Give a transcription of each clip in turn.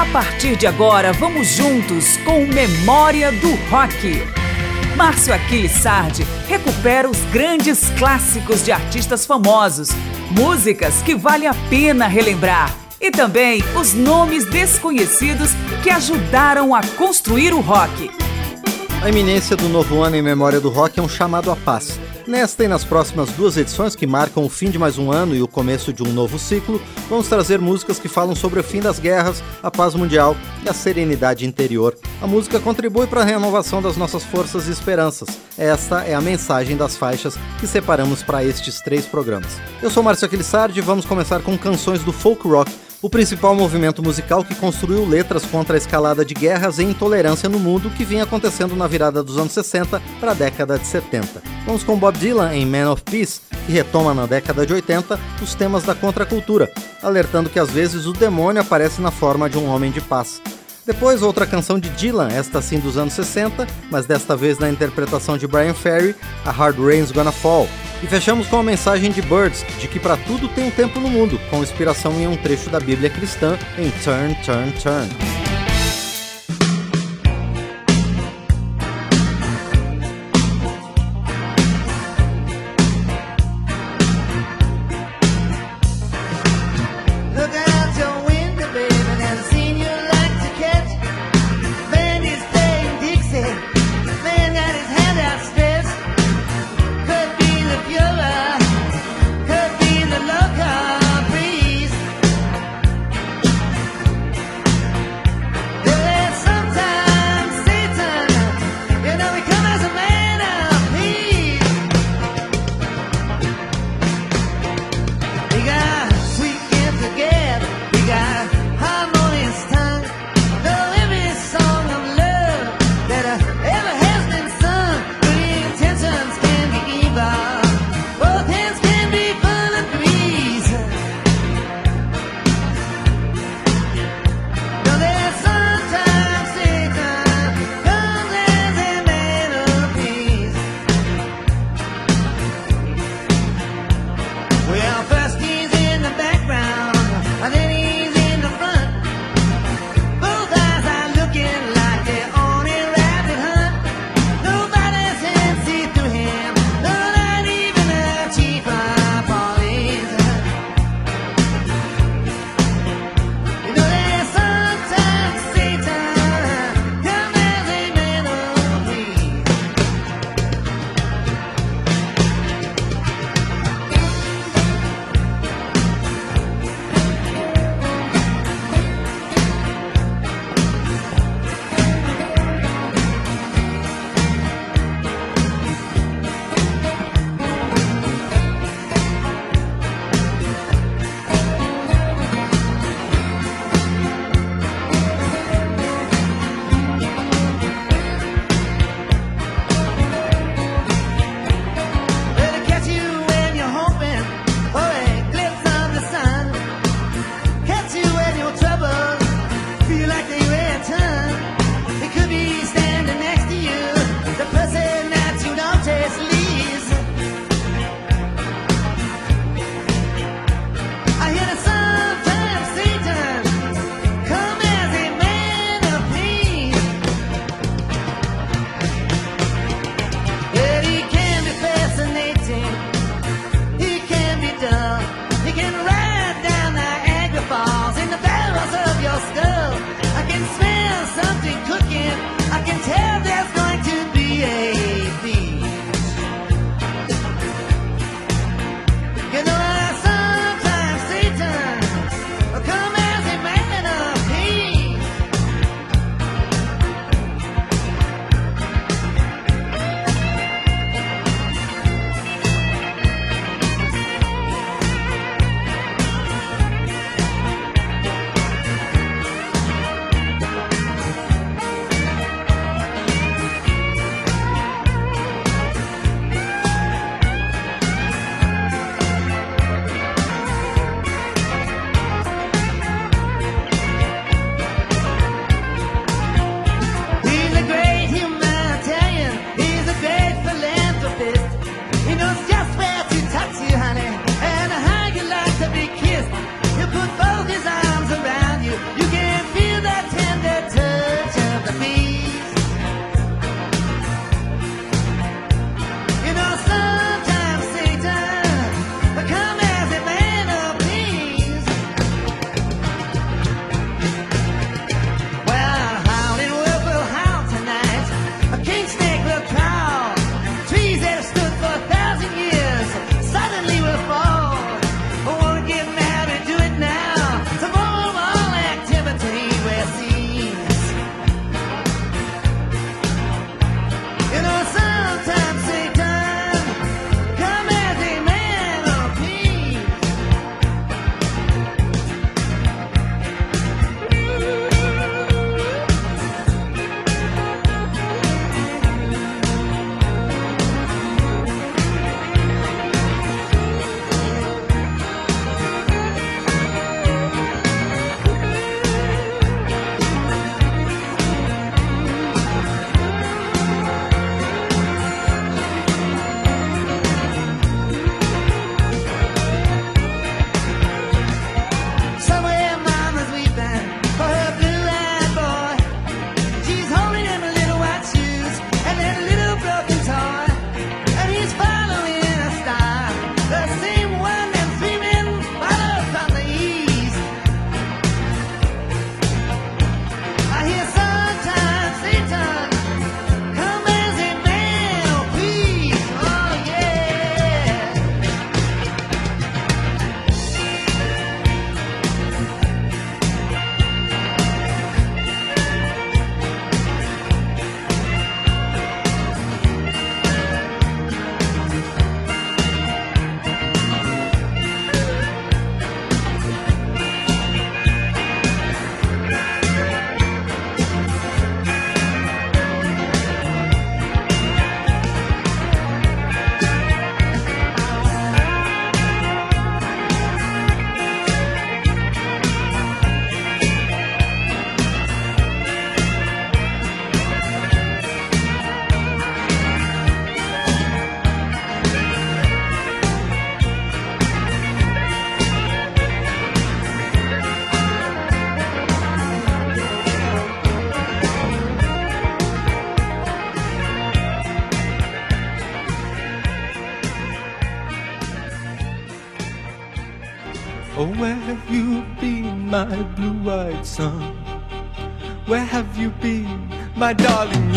A partir de agora, vamos juntos com Memória do Rock. Márcio Aquiles Sardi recupera os grandes clássicos de artistas famosos, músicas que vale a pena relembrar e também os nomes desconhecidos que ajudaram a construir o rock. A iminência do novo ano em memória do rock é um chamado à paz. Nesta e nas próximas duas edições, que marcam o fim de mais um ano e o começo de um novo ciclo, vamos trazer músicas que falam sobre o fim das guerras, a paz mundial e a serenidade interior. A música contribui para a renovação das nossas forças e esperanças. Esta é a mensagem das faixas que separamos para estes três programas. Eu sou Márcio Aquilissardi e vamos começar com canções do folk rock o principal movimento musical que construiu letras contra a escalada de guerras e intolerância no mundo que vinha acontecendo na virada dos anos 60 para a década de 70. Vamos com Bob Dylan em Man of Peace, que retoma na década de 80 os temas da contracultura, alertando que às vezes o demônio aparece na forma de um homem de paz. Depois, outra canção de Dylan, esta sim dos anos 60, mas desta vez na interpretação de Brian Ferry, A Hard Rain's Gonna Fall, e fechamos com a mensagem de Birds de que para tudo tem um tempo no mundo, com inspiração em um trecho da Bíblia cristã em Turn, Turn, Turn. sun. Where have you been, my darling?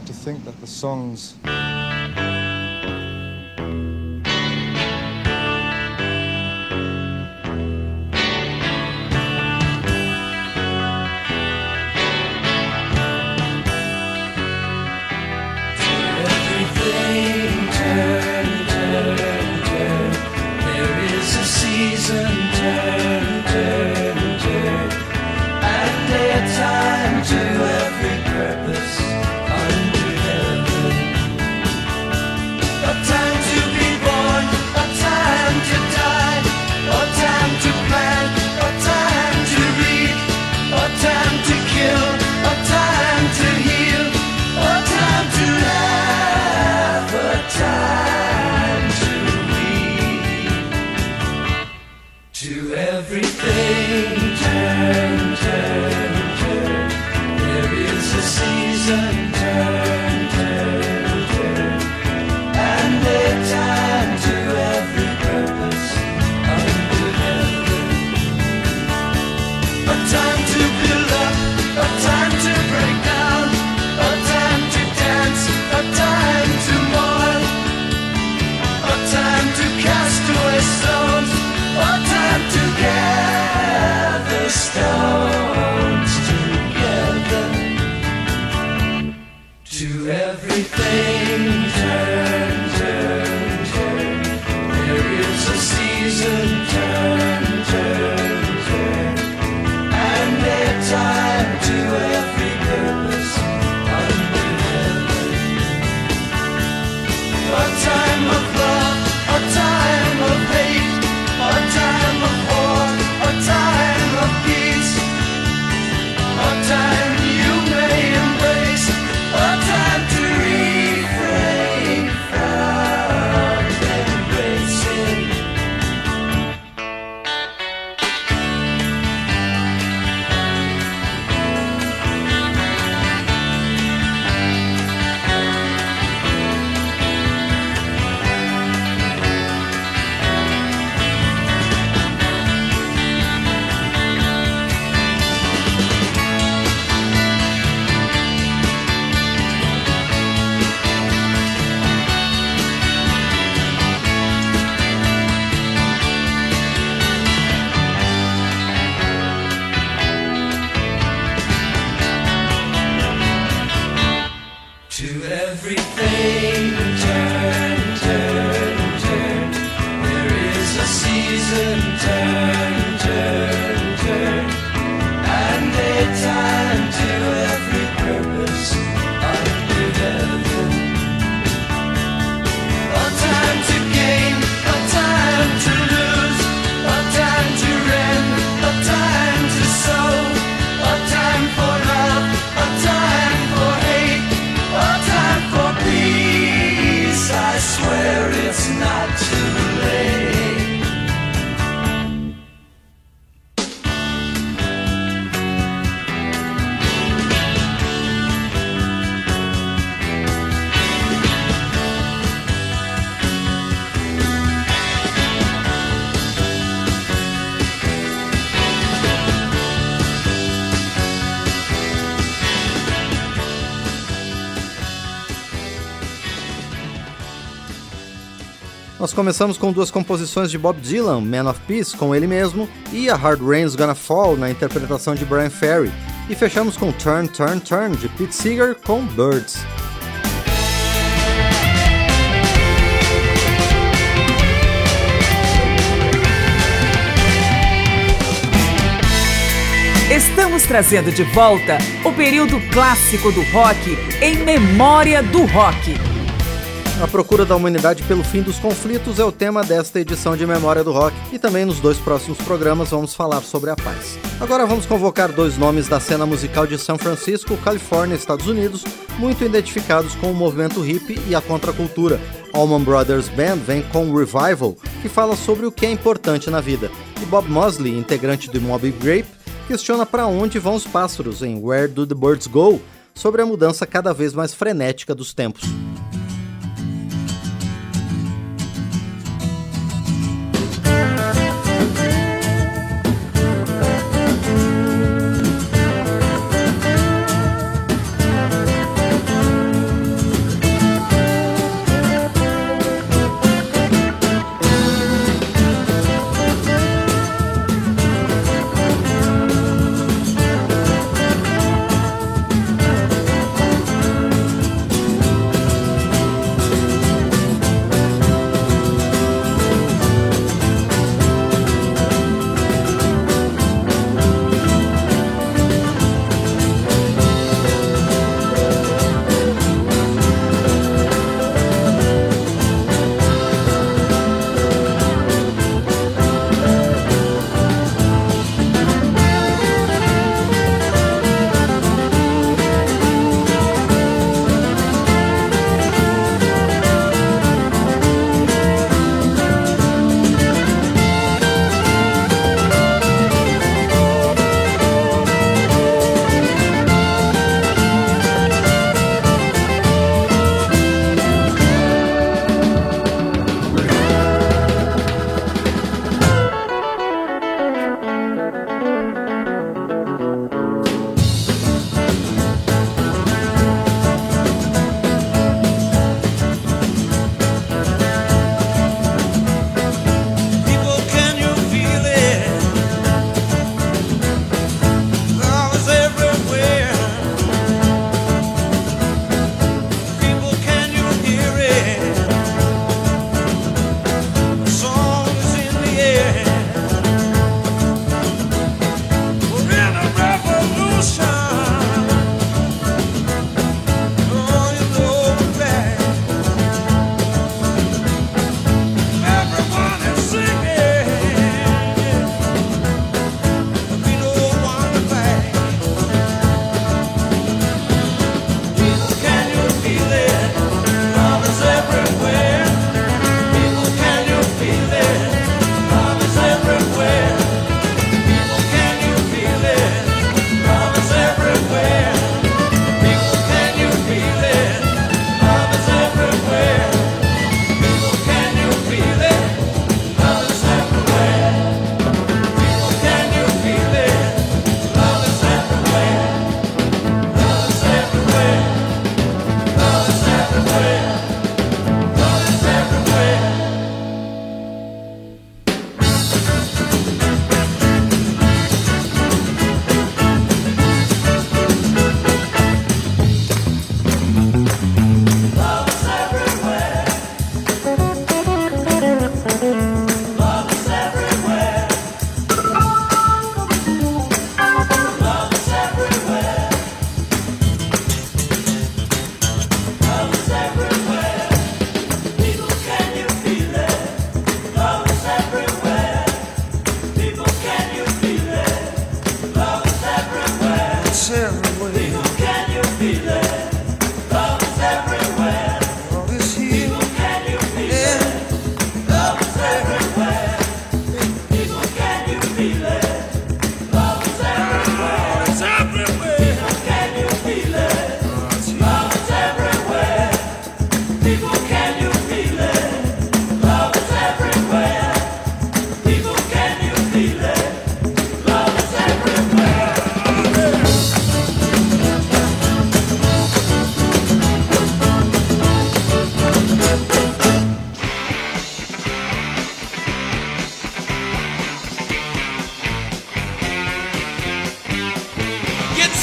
like to think that the songs Nós começamos com duas composições de Bob Dylan, Man of Peace, com ele mesmo, e A Hard Rain's Gonna Fall, na interpretação de Brian Ferry. E fechamos com Turn, Turn, Turn, de Pete Seeger, com Birds. Estamos trazendo de volta o período clássico do rock em memória do rock. A procura da humanidade pelo fim dos conflitos é o tema desta edição de Memória do Rock e também nos dois próximos programas vamos falar sobre a paz. Agora vamos convocar dois nomes da cena musical de São Francisco, Califórnia, Estados Unidos, muito identificados com o movimento hippie e a contracultura. Allman Brothers Band vem com Revival, que fala sobre o que é importante na vida, e Bob Mosley, integrante do Moby Grape, questiona para onde vão os pássaros em Where Do the Birds Go, sobre a mudança cada vez mais frenética dos tempos.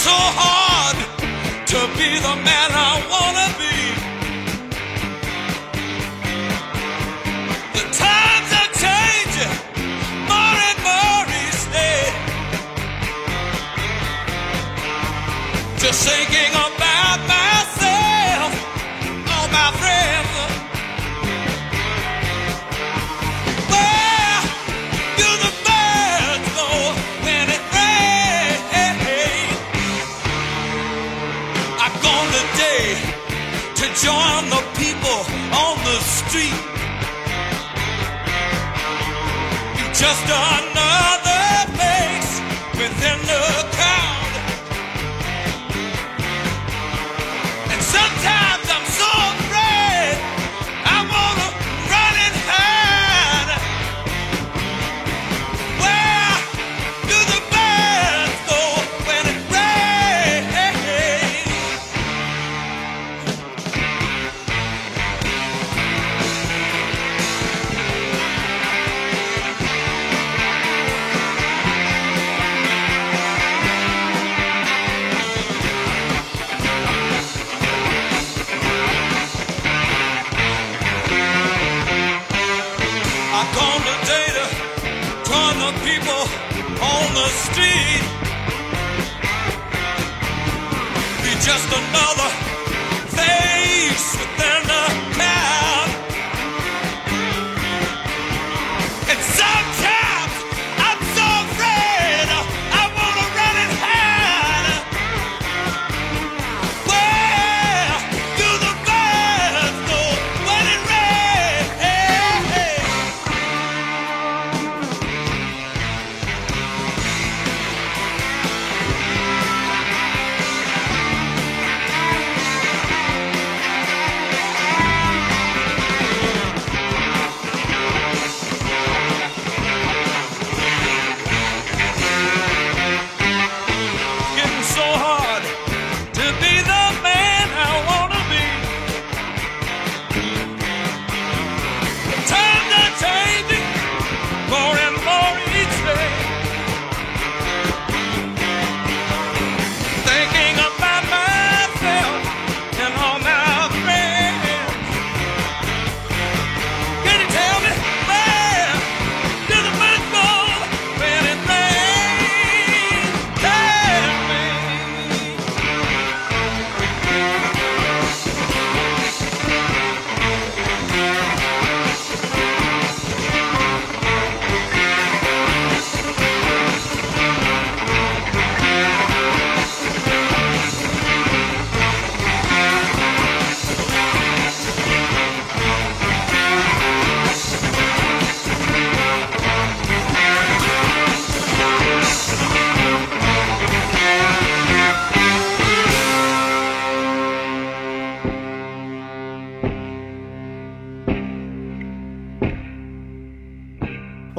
So hard to be the man I wanna be. The times are changing more and more each day. Just thinking about Just another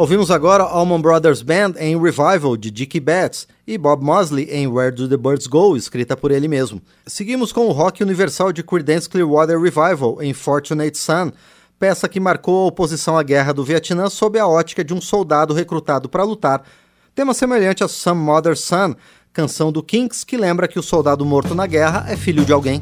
Ouvimos agora Allman Brothers Band em Revival de Dickie Betts e Bob Mosley em Where Do the Birds Go, escrita por ele mesmo. Seguimos com o rock universal de Creedence Clearwater Revival em Fortunate Son, peça que marcou a oposição à guerra do Vietnã sob a ótica de um soldado recrutado para lutar. Tema semelhante a Some Mother Son, canção do Kinks que lembra que o soldado morto na guerra é filho de alguém.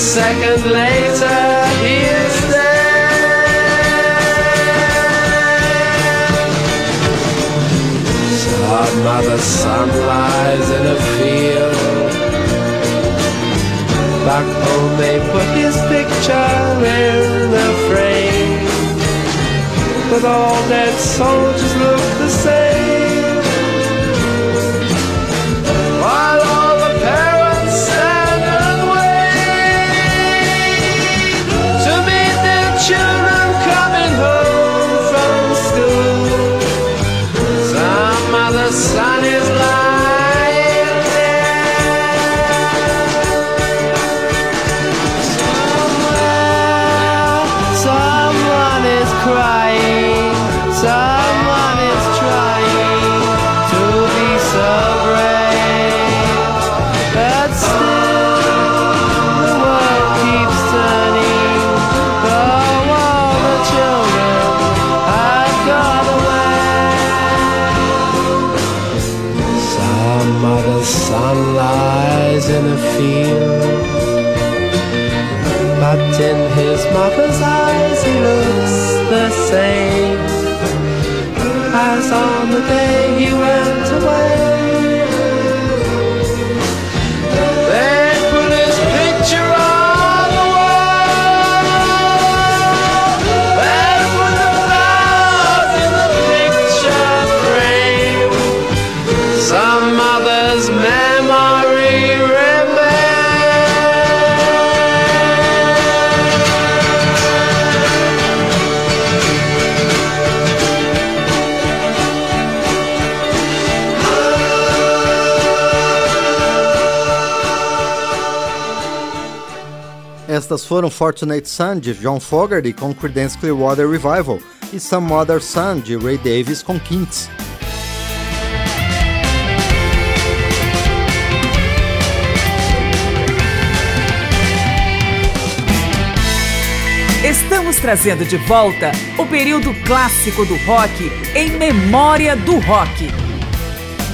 Second later he is dead. Some other son lies in a field. Back home they put his picture in the frame. But all dead soldiers look the same. Son is mother's eyes he looks the same. As on the day he went away Estas foram Fortunate Son de John Fogerty com Creedence Clearwater Revival e Some Other Son de Ray Davis com Kinks. Estamos trazendo de volta o período clássico do rock em memória do rock.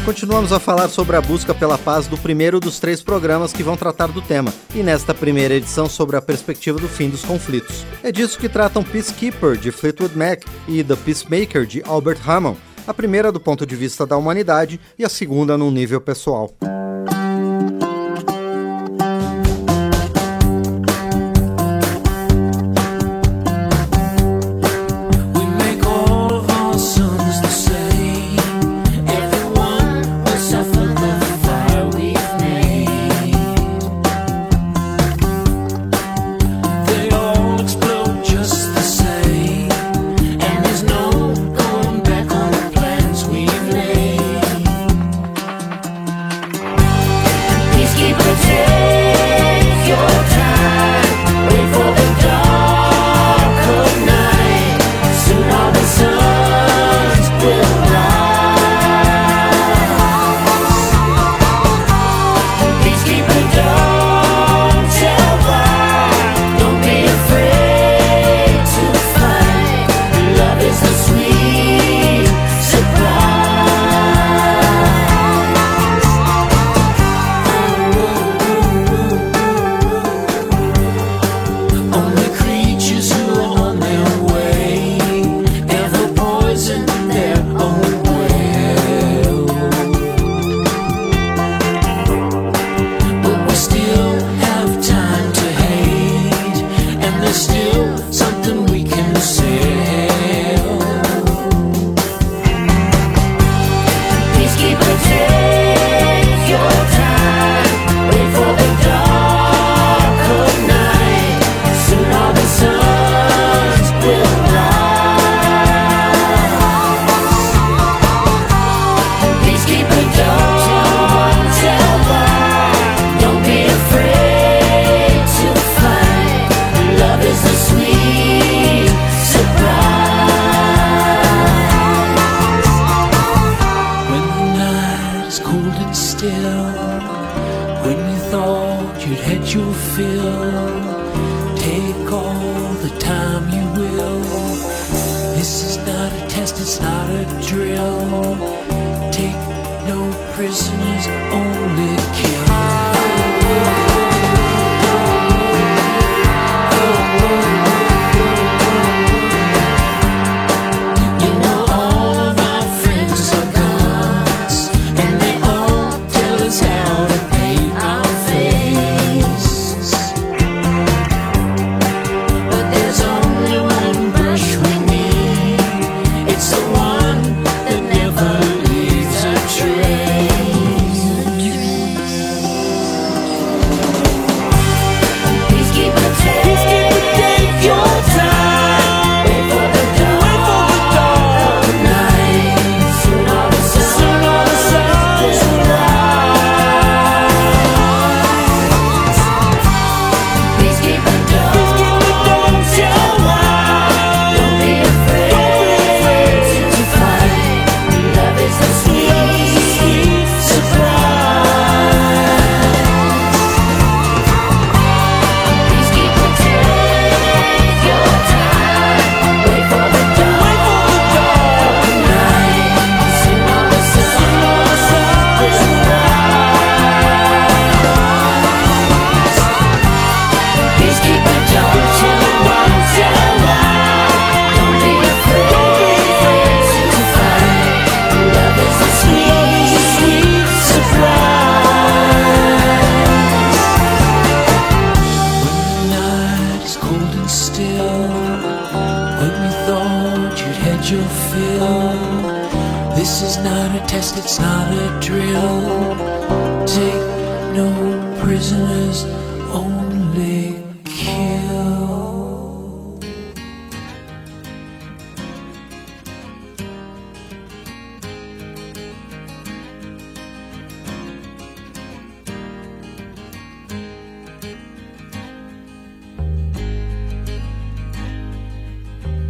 Continuamos a falar sobre a busca pela paz do primeiro dos três programas que vão tratar do tema, e nesta primeira edição sobre a perspectiva do fim dos conflitos. É disso que tratam Peacekeeper, de Fleetwood Mac, e The Peacemaker, de Albert Hammond, a primeira do ponto de vista da humanidade e a segunda num nível pessoal.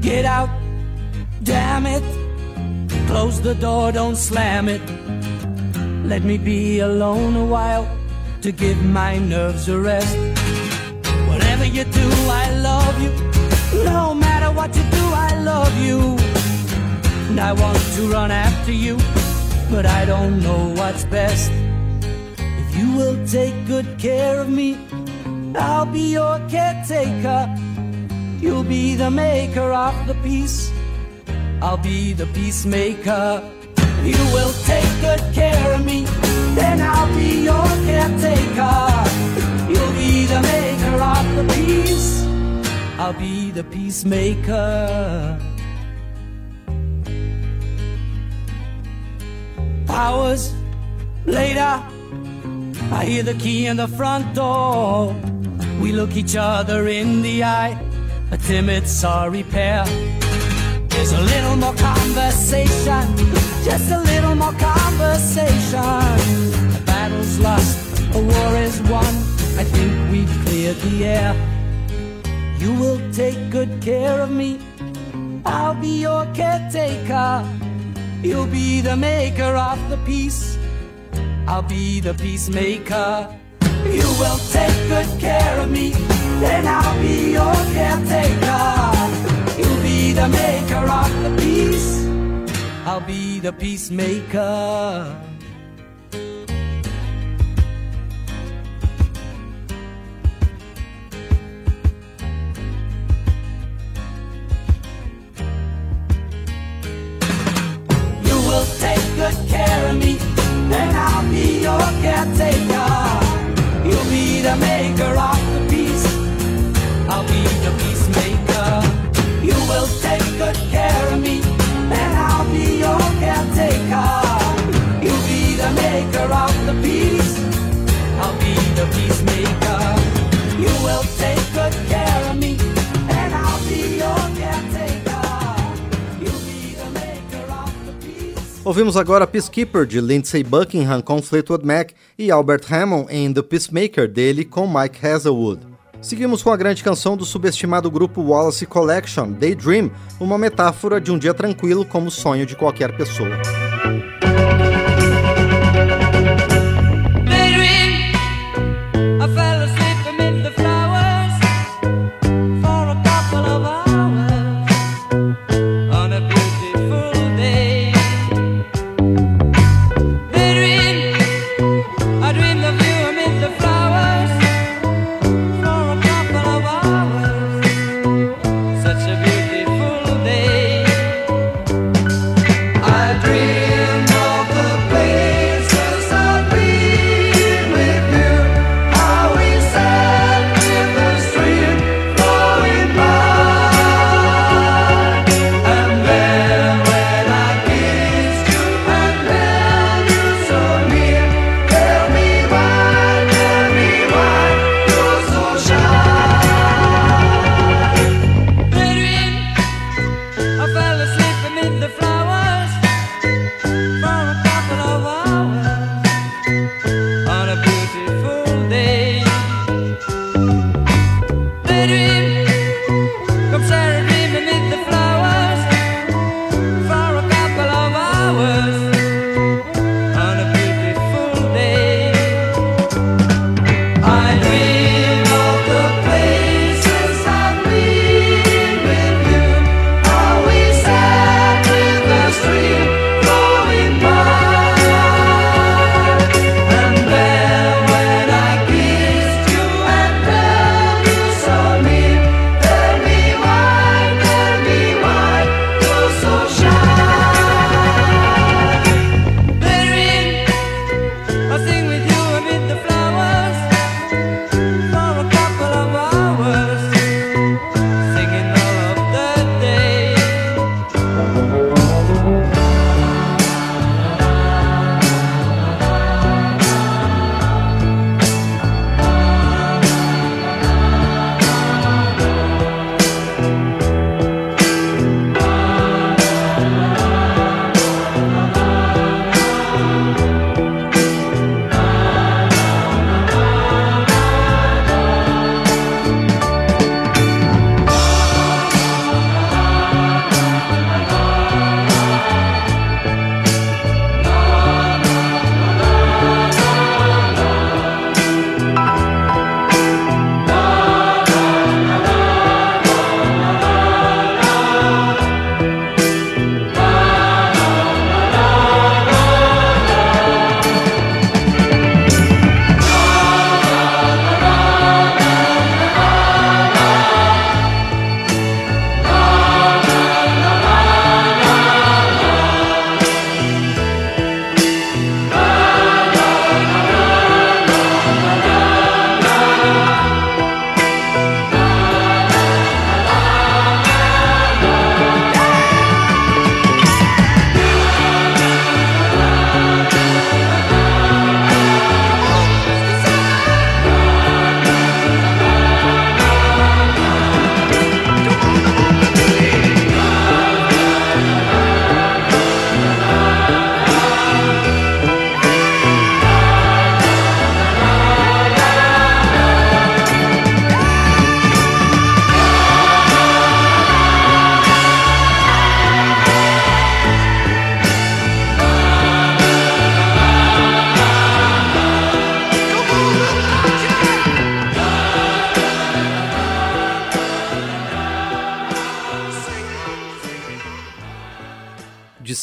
Get out, damn it. Close the door, don't slam it. Let me be alone a while to give my nerves a rest. Whatever you do, I love you. No matter what you do, I love you. And I want to run after you, but I don't know what's best. If you will take good care of me, I'll be your caretaker. You'll be the maker of the peace. I'll be the peacemaker. You will take good care of me, then I'll be your caretaker. You'll be the maker of the peace. I'll be the peacemaker. Hours later, I hear the key in the front door. We look each other in the eye, a timid, sorry pair. There's a little more conversation, just a little more conversation. A battle's lost, a war is won. I think we've cleared the air. You will take good care of me. I'll be your caretaker. You'll be the maker of the peace. I'll be the peacemaker. You will take good care of me, then I'll be your caretaker. You'll be the maker of the peace. I'll be the peacemaker. You will take good care of me, then I'll be your caretaker. Ouvimos agora Peacekeeper de Lindsey Buckingham com Fleetwood Mac e Albert Hammond em The Peacemaker dele com Mike Hazelwood. Seguimos com a grande canção do subestimado grupo Wallace Collection, Daydream, uma metáfora de um dia tranquilo como sonho de qualquer pessoa.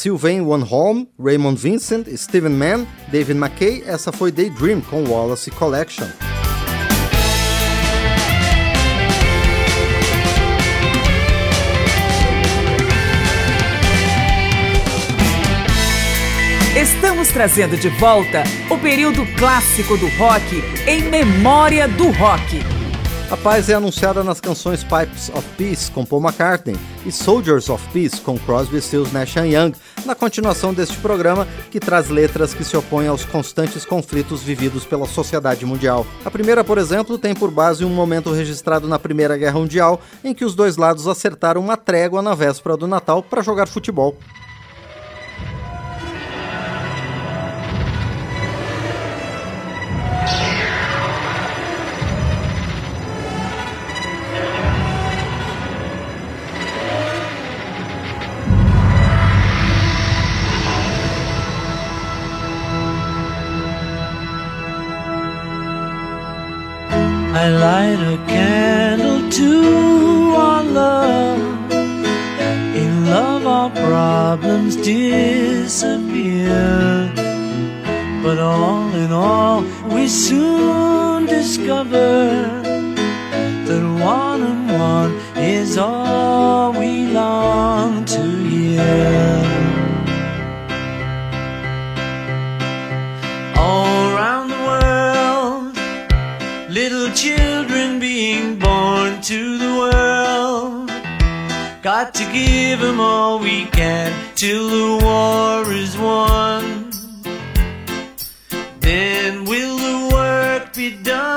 Sylvain One Home, Raymond Vincent, Steven Mann, David McKay, essa foi Daydream com Wallace Collection. Estamos trazendo de volta o período clássico do rock em memória do rock. A paz é anunciada nas canções Pipes of Peace com Paul McCartney e Soldiers of Peace com Crosby, Stills, Nash Young, na continuação deste programa que traz letras que se opõem aos constantes conflitos vividos pela sociedade mundial. A primeira, por exemplo, tem por base um momento registrado na Primeira Guerra Mundial em que os dois lados acertaram uma trégua na véspera do Natal para jogar futebol. I light a candle to our love. In love, our problems disappear. But all in all, we soon discover that one and one is all we long to hear. Got to give them all we can till the war is won. Then will the work be done?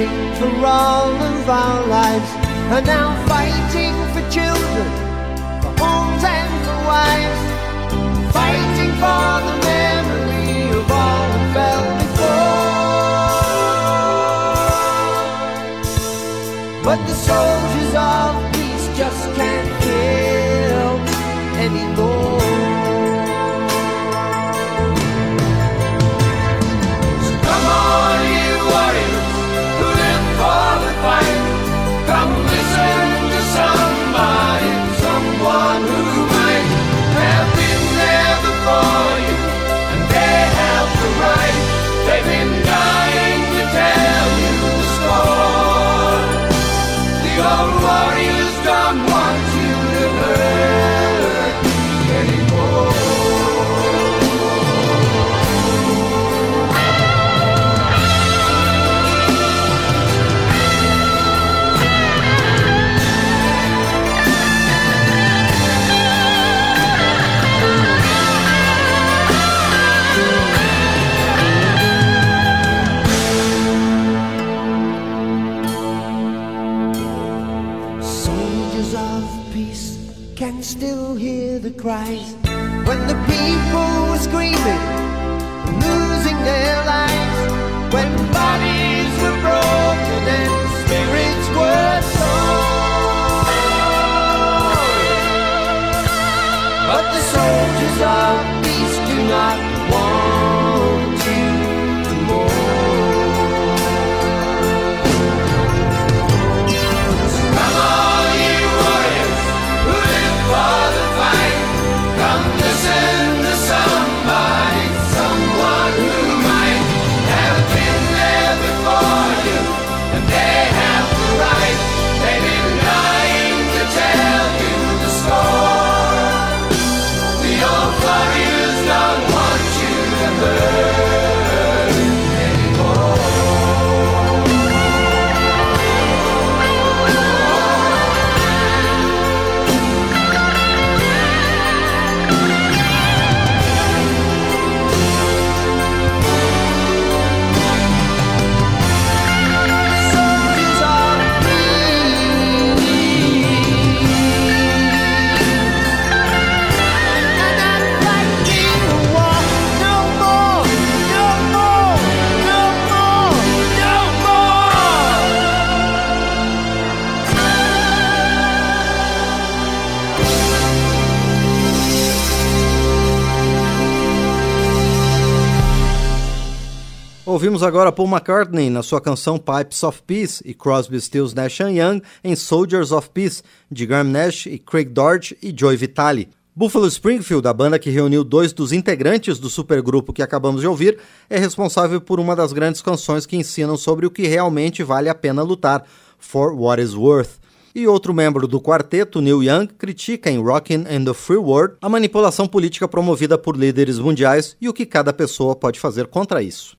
Fighting for all of our lives are now fighting for children, for homes and for wives, fighting for the memory of all who fell before. But the soldiers of peace just can't kill anymore. The warriors don't want you to hurt the cries when the people were screaming, losing their lives, when bodies were broken and spirits were torn. But the soldiers of Ouvimos agora Paul McCartney na sua canção Pipes of Peace e Crosby, Stills, Nash Young em Soldiers of Peace, de Graham Nash e Craig Dodge e Joey Vitale. Buffalo Springfield, a banda que reuniu dois dos integrantes do supergrupo que acabamos de ouvir, é responsável por uma das grandes canções que ensinam sobre o que realmente vale a pena lutar, For What Is Worth. E outro membro do quarteto, Neil Young, critica em Rockin' in the Free World a manipulação política promovida por líderes mundiais e o que cada pessoa pode fazer contra isso.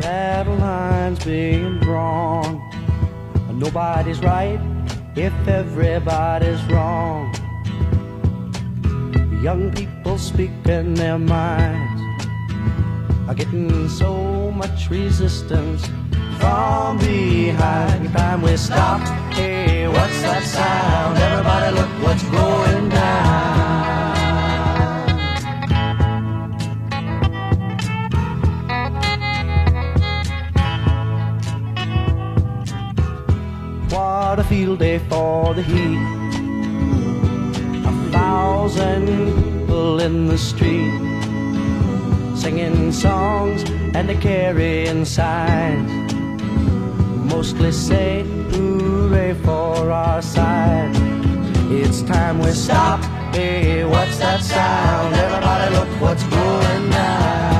Battle lines being drawn. Nobody's right if everybody's wrong. Young people speaking their minds are getting so much resistance from behind. Time we stop. Hey, what's that sound? Everybody, look what's going What a field day for the heat. A thousand people in the street singing songs and they carrying signs. mostly say hooray for our side. It's time we stop. Hey, what's that sound? Everybody look what's going down.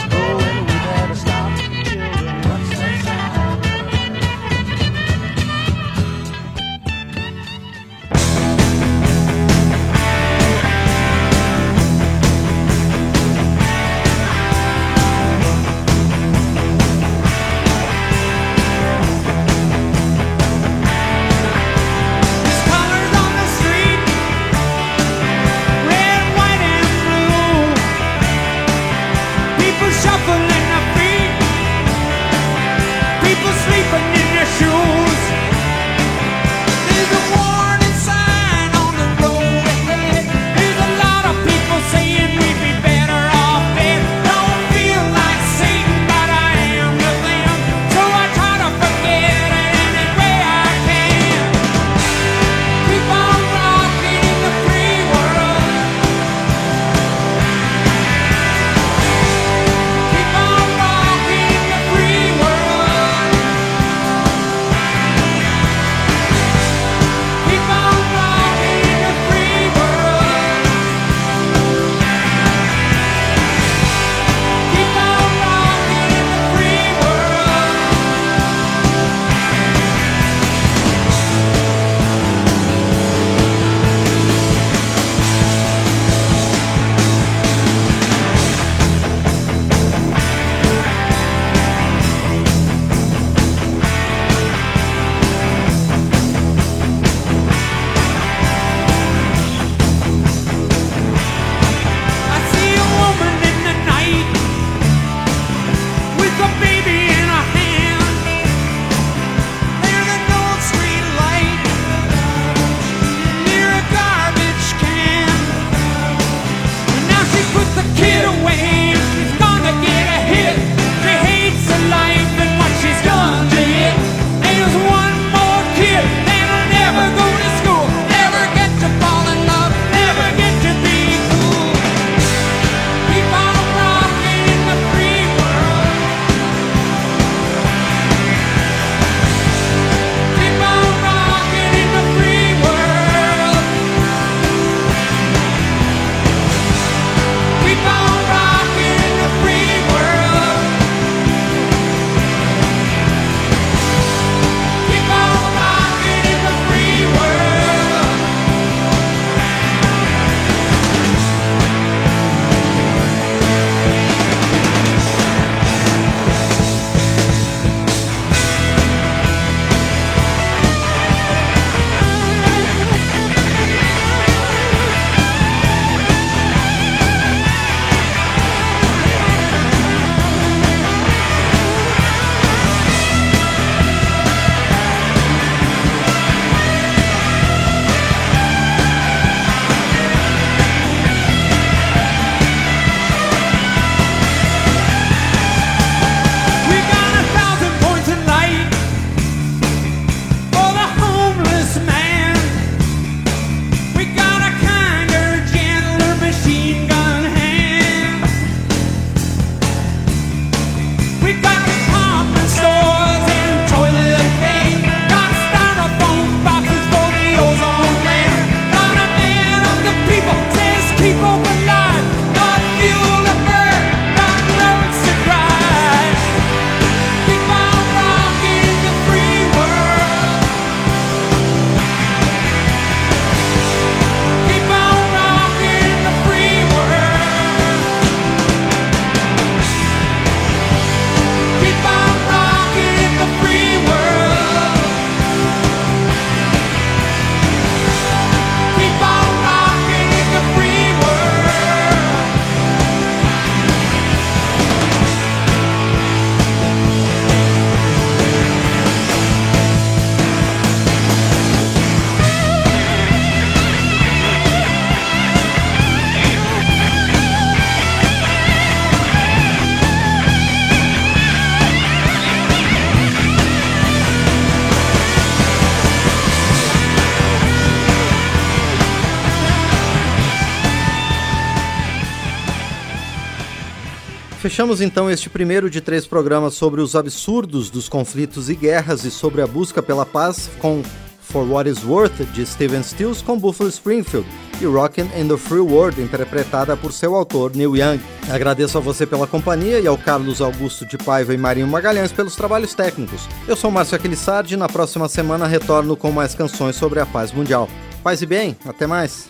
Fechamos então este primeiro de três programas sobre os absurdos dos conflitos e guerras e sobre a busca pela paz com For What Is Worth de Steven Stills com Buffalo Springfield e Rockin' in the Free World, interpretada por seu autor Neil Young. Agradeço a você pela companhia e ao Carlos Augusto de Paiva e Marinho Magalhães pelos trabalhos técnicos. Eu sou Márcio Aquilissardi e na próxima semana retorno com mais canções sobre a paz mundial. Paz e bem, até mais!